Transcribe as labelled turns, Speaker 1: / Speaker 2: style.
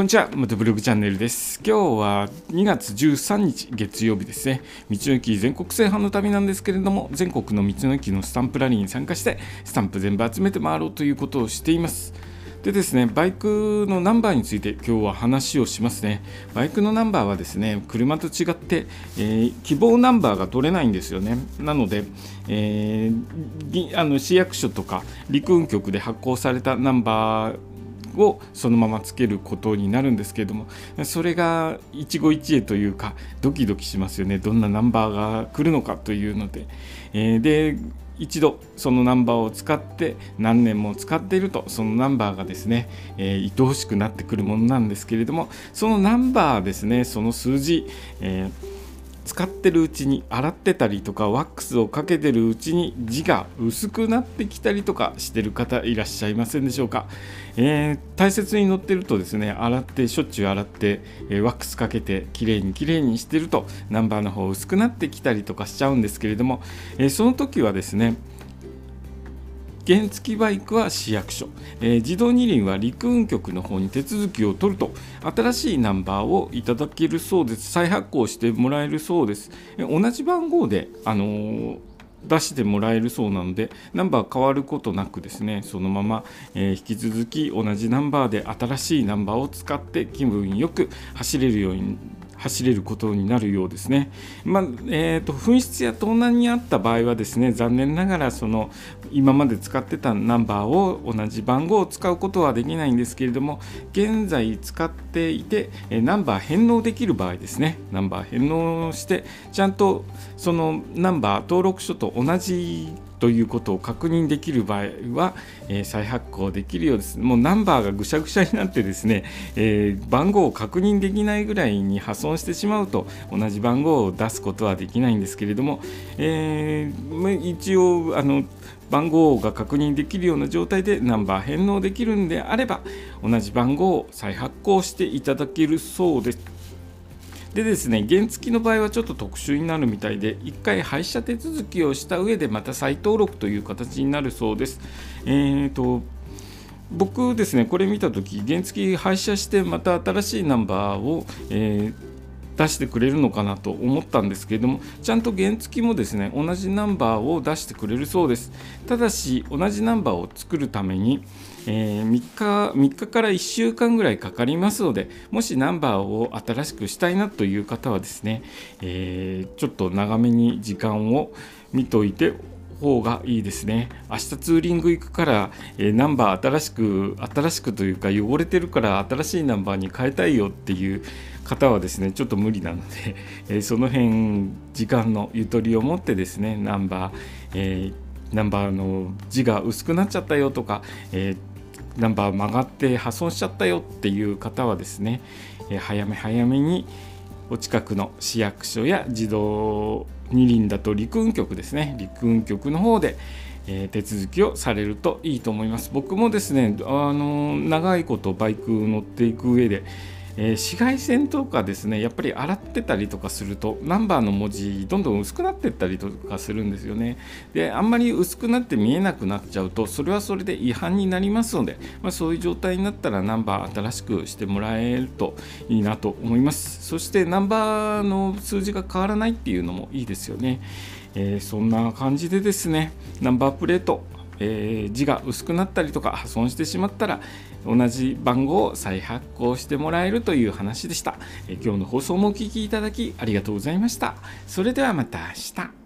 Speaker 1: こんにちは、元ブログチャンネルです。今日は2月13日月曜日ですね。道の駅全国制覇の旅なんですけれども、全国の道の駅のスタンプラリーに参加して、スタンプ全部集めて回ろうということをしています。でですね、バイクのナンバーについて今日は話をしますね。バイクのナンバーはですね、車と違って、えー、希望ナンバーが取れないんですよね。なので、えー、あの市役所とか陸運局で発行されたナンバーをそのままつけることになるんですけれどもそれが一期一会というかドキドキしますよね。どんなナンバーが来るのかというので、えー、で一度そのナンバーを使って何年も使っているとそのナンバーがですね、えー、愛おしくなってくるものなんですけれどもそのナンバーですねその数字、えー使ってるうちに洗ってたりとかワックスをかけてるうちに字が薄くなってきたりとかしてる方いらっしゃいませんでしょうか、えー、大切に乗ってるとですね洗ってしょっちゅう洗って、えー、ワックスかけてきれいにきれいにしてるとナンバーの方薄くなってきたりとかしちゃうんですけれども、えー、その時はですね原付バイクは市役所、えー、自動二輪は陸運局の方に手続きを取ると。新しいナンバーをいただけるそうです。再発行してもらえるそうです、えー、同じ番号で、あのー出してもらえるそうなのでナンバー変わることなくですねそのまま、えー、引き続き同じナンバーで新しいナンバーを使って気分よく走れるように走れることになるようですね。まあ、えーと、紛失や盗難にあった場合はですね残念ながらその今まで使ってたナンバーを同じ番号を使うことはできないんですけれども現在使っていてナンバー返納できる場合ですねナンバー返納してちゃんとそのナンバー登録書と同じということを確認できる場合は、えー、再発行できるようです。もうナンバーがぐしゃぐしゃになってですね、えー、番号を確認できないぐらいに破損してしまうと同じ番号を出すことはできないんですけれども、えー、一応あの番号が確認できるような状態でナンバー返納できるんであれば同じ番号を再発行していただけるそうです。でですね原付の場合はちょっと特殊になるみたいで1回廃車手続きをした上でまた再登録という形になるそうです。えーと僕ですねこれ見た時原付廃車してまた新しいナンバーを、えー出してくれるのかなと思ったんですけれどもちゃんと原付もですね同じナンバーを出してくれるそうです。ただし同じナンバーを作るために、えー、3, 日3日から1週間ぐらいかかりますのでもしナンバーを新しくしたいなという方はですね、えー、ちょっと長めに時間を見といて方がいいですね。明日ツーリング行くから、えー、ナンバー新しく、新しくというか汚れてるから新しいナンバーに変えたいよっていう方はですね、ちょっと無理なので、えー、その辺、時間のゆとりを持ってですね、ナンバー、えー、ナンバーの字が薄くなっちゃったよとか、えナンバー曲がって破損しちゃったよっていう方はですね、え早め早めにお近くの市役所や児童二輪だと陸運局ですね。陸運局の方で、え、手続きをされるといいと思います。僕もですねあの長いことバイク乗っていく上でえー、紫外線とかですねやっぱり洗ってたりとかするとナンバーの文字どんどん薄くなってったりとかするんですよね。であんまり薄くなって見えなくなっちゃうとそれはそれで違反になりますので、まあ、そういう状態になったらナンバー新しくしてもらえるといいなと思います。そしてナンバーの数字が変わらないっていうのもいいですよね、えー、そんな感じでですねナンバープレートえー、字が薄くなったりとか破損してしまったら同じ番号を再発行してもらえるという話でした、えー、今日の放送もお聴きいただきありがとうございました。それではまた明日。